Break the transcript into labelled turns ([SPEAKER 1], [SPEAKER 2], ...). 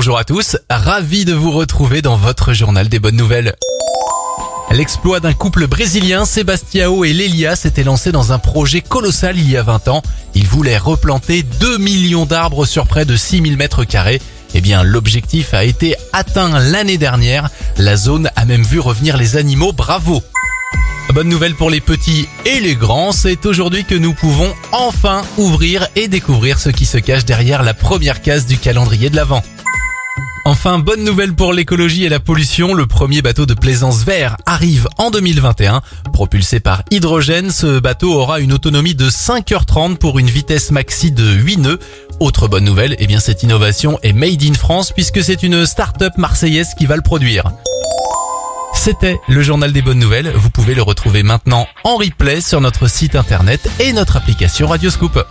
[SPEAKER 1] bonjour à tous, ravi de vous retrouver dans votre journal des bonnes nouvelles. L'exploit d'un couple brésilien, Sebastiao et Lélia, s'était lancé dans un projet colossal il y a 20 ans. Ils voulaient replanter 2 millions d'arbres sur près de 6000 mètres carrés. Eh bien, l'objectif a été atteint l'année dernière. La zone a même vu revenir les animaux, bravo Bonne nouvelle pour les petits et les grands, c'est aujourd'hui que nous pouvons enfin ouvrir et découvrir ce qui se cache derrière la première case du calendrier de l'Avent. Enfin, bonne nouvelle pour l'écologie et la pollution, le premier bateau de plaisance vert arrive en 2021. Propulsé par hydrogène, ce bateau aura une autonomie de 5h30 pour une vitesse maxi de 8 nœuds. Autre bonne nouvelle, eh bien cette innovation est made in France puisque c'est une start-up marseillaise qui va le produire. C'était le journal des bonnes nouvelles. Vous pouvez le retrouver maintenant en replay sur notre site internet et notre application Radioscoop.